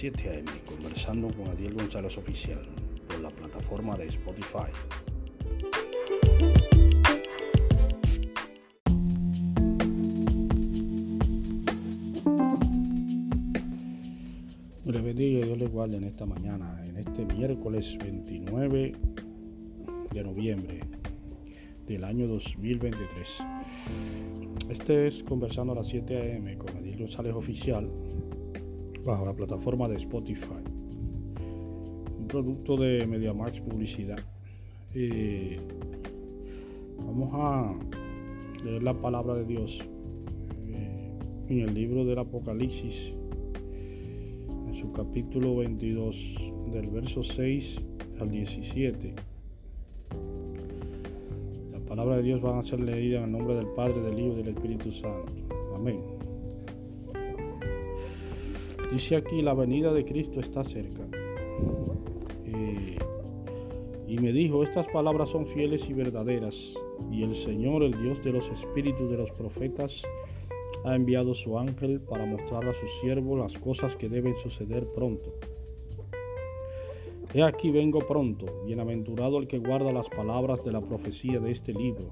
7 a.m. conversando con Adiel González Oficial por la plataforma de Spotify. Les bendiga y Dios les guarde en esta mañana, en este miércoles 29 de noviembre del año 2023. Este es Conversando a las 7 a.m. con Adil González Oficial bajo la plataforma de Spotify. Un producto de MediaMax Publicidad. vamos a leer la palabra de Dios eh, en el libro del Apocalipsis su capítulo 22, del verso 6 al 17. La palabra de Dios va a ser leída en el nombre del Padre, del Hijo y del Espíritu Santo. Amén. Dice aquí, la venida de Cristo está cerca. Eh, y me dijo, estas palabras son fieles y verdaderas. Y el Señor, el Dios de los espíritus de los profetas, ha enviado su ángel para mostrar a su siervo las cosas que deben suceder pronto. He aquí vengo pronto, bienaventurado el que guarda las palabras de la profecía de este libro.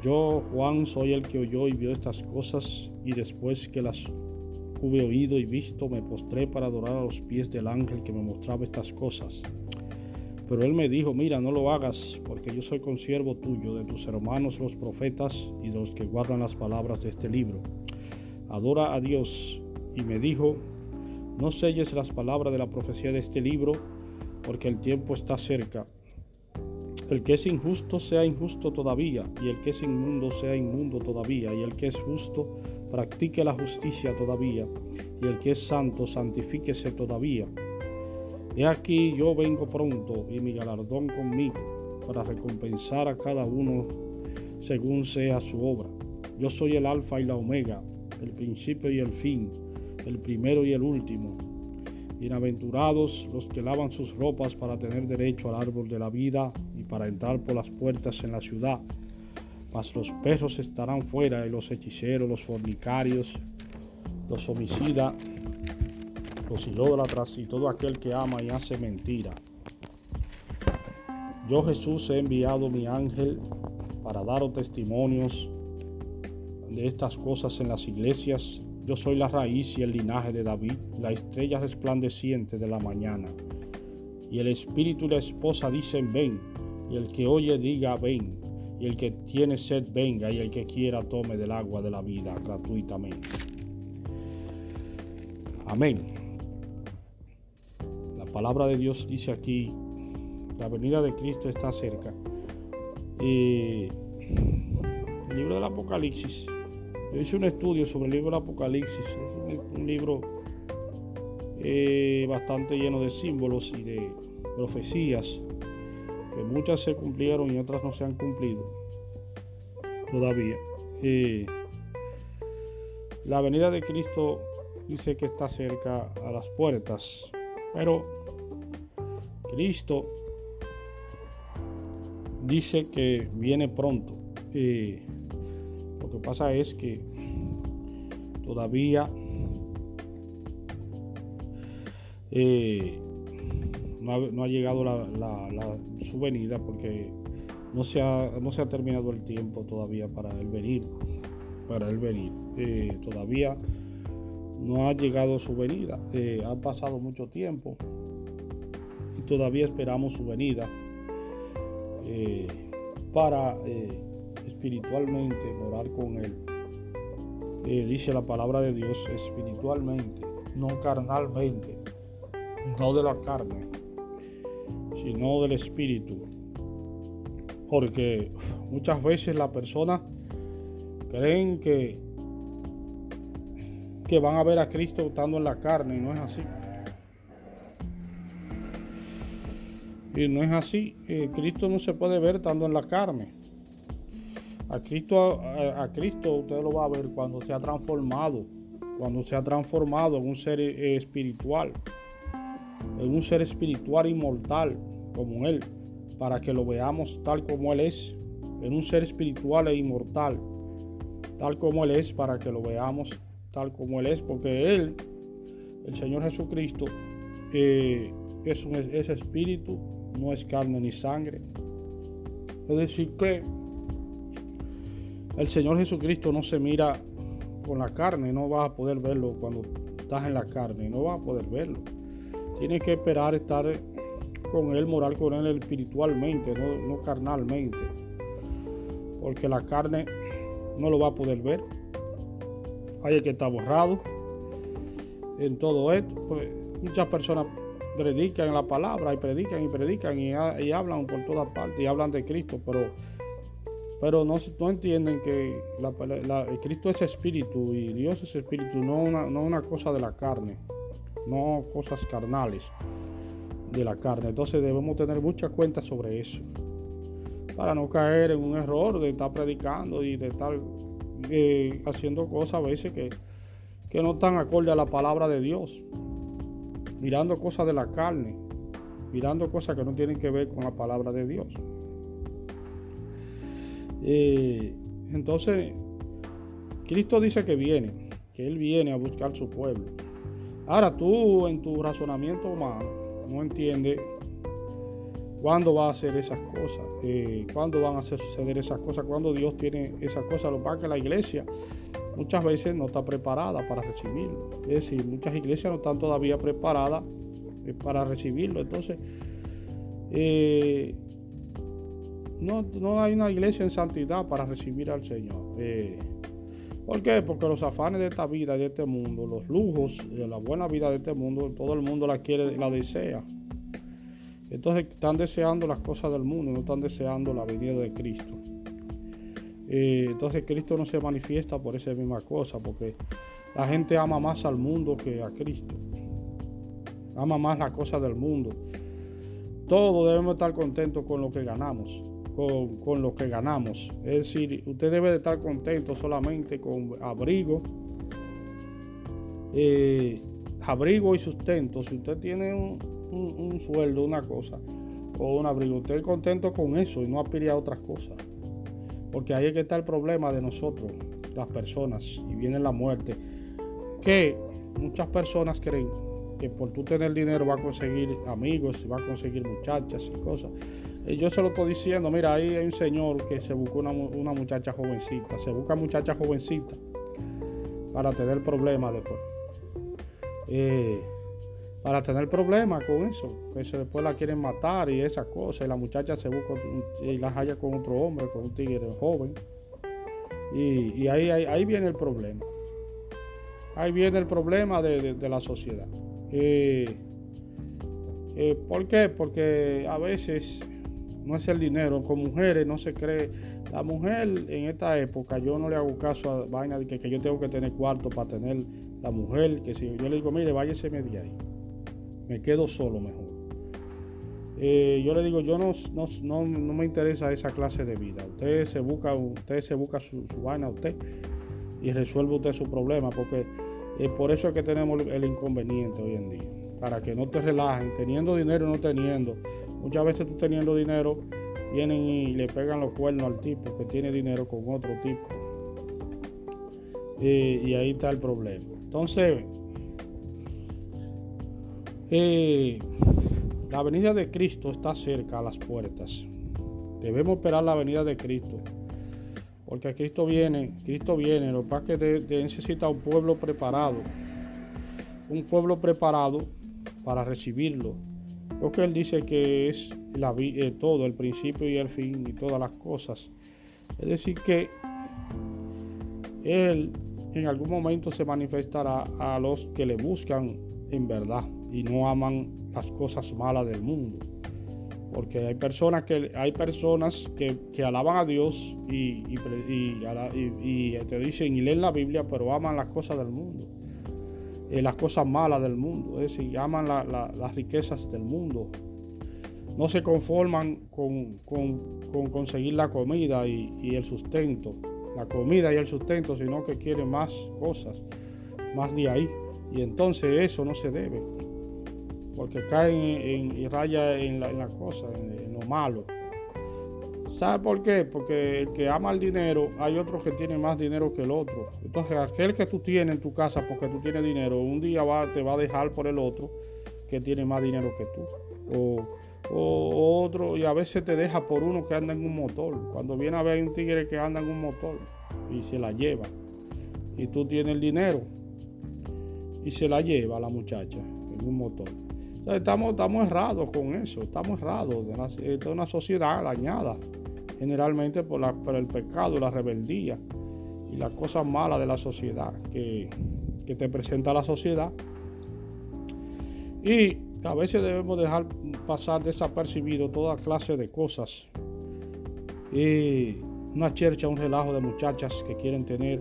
Yo, Juan, soy el que oyó y vio estas cosas, y después que las hube oído y visto, me postré para adorar a los pies del ángel que me mostraba estas cosas. Pero él me dijo, mira, no lo hagas, porque yo soy consiervo tuyo, de tus hermanos los profetas y de los que guardan las palabras de este libro. Adora a Dios. Y me dijo, no selles las palabras de la profecía de este libro, porque el tiempo está cerca. El que es injusto sea injusto todavía, y el que es inmundo sea inmundo todavía, y el que es justo practique la justicia todavía, y el que es santo santifíquese todavía. He aquí yo vengo pronto y mi galardón conmigo para recompensar a cada uno según sea su obra. Yo soy el alfa y la omega, el principio y el fin, el primero y el último. Bienaventurados los que lavan sus ropas para tener derecho al árbol de la vida y para entrar por las puertas en la ciudad. Mas los perros estarán fuera y los hechiceros, los fornicarios, los homicidas, los idólatras y todo aquel que ama y hace mentira. Yo Jesús he enviado mi ángel para daros testimonios de estas cosas en las iglesias. Yo soy la raíz y el linaje de David, la estrella resplandeciente de la mañana. Y el espíritu y la esposa dicen ven, y el que oye diga ven, el que tiene sed venga, y el que quiera tome del agua de la vida gratuitamente. Amén palabra de Dios dice aquí, la venida de Cristo está cerca. el libro del Apocalipsis, yo hice un estudio sobre el libro del Apocalipsis, es un, libro eh, bastante lleno de símbolos y de profecías, que muchas se cumplieron y otras no se han cumplido todavía. la venida de Cristo dice que está cerca a las puertas, pero Cristo dice que viene pronto. lo que pasa es que todavía eh, no, ha, llegado su venida porque no se, ha, no se ha terminado el tiempo todavía para él venir. Para él venir. Eh, todavía no ha llegado su venida. Eh, ha pasado mucho tiempo todavía esperamos su venida eh, para eh, espiritualmente morar con Él. Dice la palabra de Dios espiritualmente, no carnalmente, no de la carne, sino del espíritu. Porque muchas veces las personas creen que, que van a ver a Cristo estando en la carne y no es así. Y no es así. Eh, Cristo no se puede ver estando en la carne. A Cristo, a, Cristo usted lo va a ver cuando se ha transformado, cuando se ha transformado en un ser eh, espiritual, en un ser espiritual inmortal como Él, para que lo veamos tal como Él es, en un ser espiritual e inmortal, tal como Él es, para que lo veamos tal como Él es, porque Él el Señor Jesucristo eh, es, un, es espíritu, no es carne ni sangre. Es decir, que el Señor Jesucristo no se mira con la carne, no vas a poder verlo cuando estás en la carne, no vas a poder verlo. Tienes que esperar estar con Él, moral con Él espiritualmente, no, no carnalmente. Porque la carne no lo va a poder ver. Hay que estar borrado en todo esto. Pues, muchas personas predican la palabra y predican y predican y, hablan por todas partes y hablan de Cristo, pero, pero no, entienden que Cristo es espíritu y Dios es espíritu, no una, no una cosa de la carne, no cosas carnales de la carne. Entonces debemos tener mucha cuenta sobre eso para no caer en un error de estar predicando y de estar eh, haciendo cosas a veces que, que no están acorde a la palabra de Dios mirando cosas de la carne, mirando cosas que no tienen que ver con la palabra de Dios. Eh, entonces, Cristo dice que viene, que Él viene a buscar su pueblo. Ahora tú en tu razonamiento humano no entiendes cuándo va a hacer esas cosas, eh, cuándo van a suceder esas cosas, cuándo Dios tiene esas cosas. Lo que que la iglesia muchas veces no está preparada para recibirlo. Es decir, muchas iglesias no están todavía preparadas eh, para recibirlo. Entonces, eh, no, hay una iglesia en santidad para recibir al Señor. ¿Por qué? Porque los afanes de esta vida, de este mundo, los lujos de la buena vida de este mundo, todo el mundo la quiere, la desea. Entonces están deseando las cosas del mundo, no están deseando la venida de Cristo. Eh, entonces Cristo no se manifiesta por esa misma cosa, porque la gente ama más al mundo que a Cristo. Ama más las cosas del mundo. Todos debemos estar contentos con lo que ganamos, con, lo que ganamos. Es decir, usted debe de estar contento solamente con abrigo, eh, abrigo y sustento. Si usted tiene un, un sueldo, una cosa, o un abrigo, usted es contento con eso y no aspire a otras cosas. Porque ahí es que está el problema de nosotros, las personas, y viene la muerte. Que muchas personas creen que por tú tener dinero va a conseguir amigos, va a conseguir muchachas y cosas. Y yo se lo estoy diciendo, mira, ahí hay un señor que se buscó una, muchacha jovencita, se busca muchacha jovencita para tener problemas después. Eh, para tener problemas con eso, que después la quieren matar y esas cosas, y la muchacha se busca y la halla con otro hombre, con un tigre joven. Y, ahí, ahí, viene el problema. Ahí viene el problema de, la sociedad. Eh, eh, ¿Por qué? Porque a veces no es el dinero. Con mujeres no se cree. La mujer en esta época, yo no le hago caso a vaina de que, yo tengo que tener cuarto para tener la mujer. Que si yo le digo, mire, váyase media ahí me quedo solo mejor. Eh, yo le digo, yo no, no, me interesa esa clase de vida. Usted se busca, usted se busca su, vaina usted y resuelve usted su problema, porque es por eso es que tenemos el inconveniente hoy en día. Para que no te relajen, teniendo dinero o no teniendo. Muchas veces tú teniendo dinero, vienen y le pegan los cuernos al tipo que tiene dinero con otro tipo. Eh, y ahí está el problema. Entonces, eh, la venida de Cristo está cerca a las puertas. Debemos esperar la venida de Cristo. Porque Cristo viene, Cristo viene. Lo que pasa es que necesita un pueblo preparado. Un pueblo preparado para recibirlo. Porque Él dice que es la, eh, todo, el principio y el fin y todas las cosas. Es decir, que Él en algún momento se manifestará a los que le buscan en verdad y no aman las cosas malas del mundo. Porque hay personas que, hay personas que, alaban a Dios y, y, te dicen y leen la Biblia, pero aman las cosas del mundo. Eh, las cosas malas del mundo, es decir, aman las riquezas del mundo. No se conforman con, con conseguir la comida y, el sustento, la comida y el sustento, sino que quieren más cosas, más de ahí. Y entonces eso no se debe porque caen en, y raya en la, cosa, en, lo malo. ¿Sabe por qué? Porque el que ama el dinero, hay otros que tienen más dinero que el otro. Entonces, aquel que tú tienes en tu casa porque tú tienes dinero, un día va, te va a dejar por el otro que tiene más dinero que tú. O, otro, y a veces te deja por uno que anda en un motor. Cuando viene a ver un tigre que anda en un motor y se la lleva, y tú tienes el dinero y se la lleva la muchacha en un motor. Entonces, estamos, estamos errados con eso, estamos errados. de una sociedad dañada generalmente por, el pecado, la rebeldía y las cosas malas de la sociedad que, te presenta la sociedad. Y a veces debemos dejar pasar desapercibido toda clase de cosas. Una chercha, un relajo de muchachas que quieren tener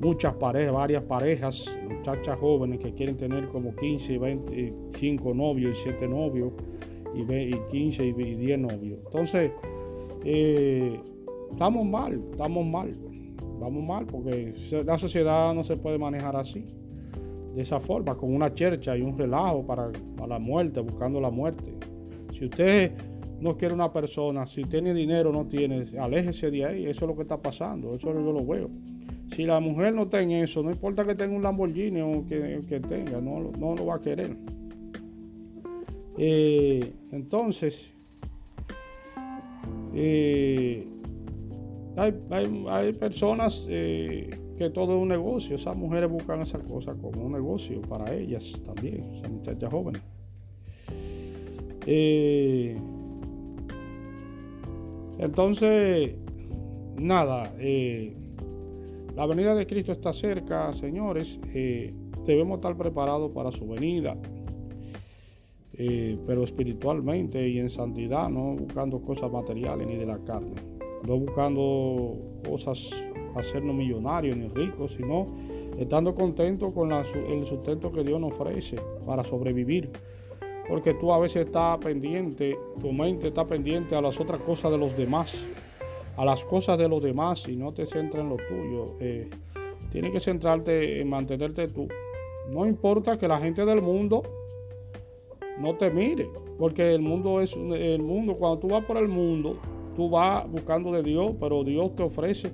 muchas parejas, varias parejas, muchachas jóvenes que quieren tener como 15, 25 novios y 7 novios y 15 y 10 novios. Entonces, estamos mal, estamos mal, vamos mal porque la sociedad no se puede manejar así de esa forma, con una chercha y un relajo para, la muerte, buscando la muerte. Si usted no quiere una persona, si tiene dinero no tiene, aléjese de ahí, eso es lo que está pasando, eso yo lo veo. Si la mujer no en eso, no importa que tenga un Lamborghini o que, tenga, no, no, lo va a querer. Eh, entonces, eh, hay, personas eh, que todo es un negocio. Esas mujeres buscan esas cosas como un negocio para ellas también, esas muchachas jóvenes. Eh, entonces, nada, la venida de Cristo está cerca, señores. debemos estar preparados para su venida. Pero espiritualmente y en santidad, no buscando cosas materiales ni de la carne, no buscando cosas hacernos millonarios ni ricos, sino estando contentos con el sustento que Dios nos ofrece para sobrevivir. Porque tú a veces estás pendiente, tu mente está pendiente a las otras cosas de los demás, a las cosas de los demás y no te centras en lo tuyo. Eh, tienes que centrarte en mantenerte tú. No importa que la gente del mundo no te mire, porque el mundo es el mundo. Cuando tú vas por el mundo, tú vas buscando de Dios, pero Dios te ofrece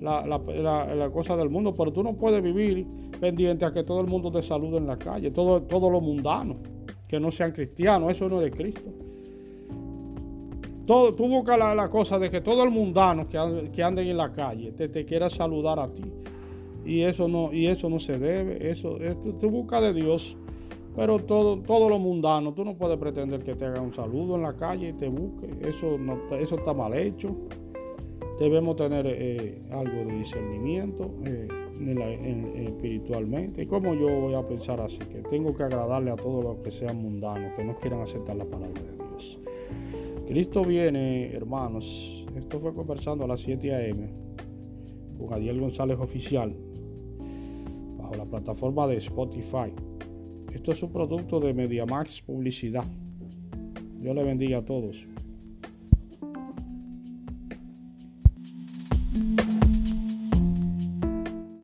la, cosa del mundo, pero tú no puedes vivir pendiente a que todo el mundo te salude en la calle, todo, todo lo mundano, que no sean cristianos, eso no es de Cristo. Todo, tú buscas la, cosa de que todo el mundano que, que anden en la calle te, te, quiera saludar a ti. Y eso no, y eso no se debe. Eso, tú buscas de Dios. Pero todo, todo lo mundano, tú no puedes pretender que te haga un saludo en la calle y te busque. Eso, no, eso está mal hecho debemos tener eh, algo de discernimiento eh, espiritualmente. ¿Y cómo yo voy a pensar así? Que tengo que agradarle a todos los que sean mundanos, que no quieran aceptar la palabra de Dios. Cristo viene, hermanos. Esto fue conversando a las 7 a.m. con Adiel González Oficial, bajo la plataforma de Spotify. Esto es un producto de MediaMax Publicidad. Dios le bendiga a todos.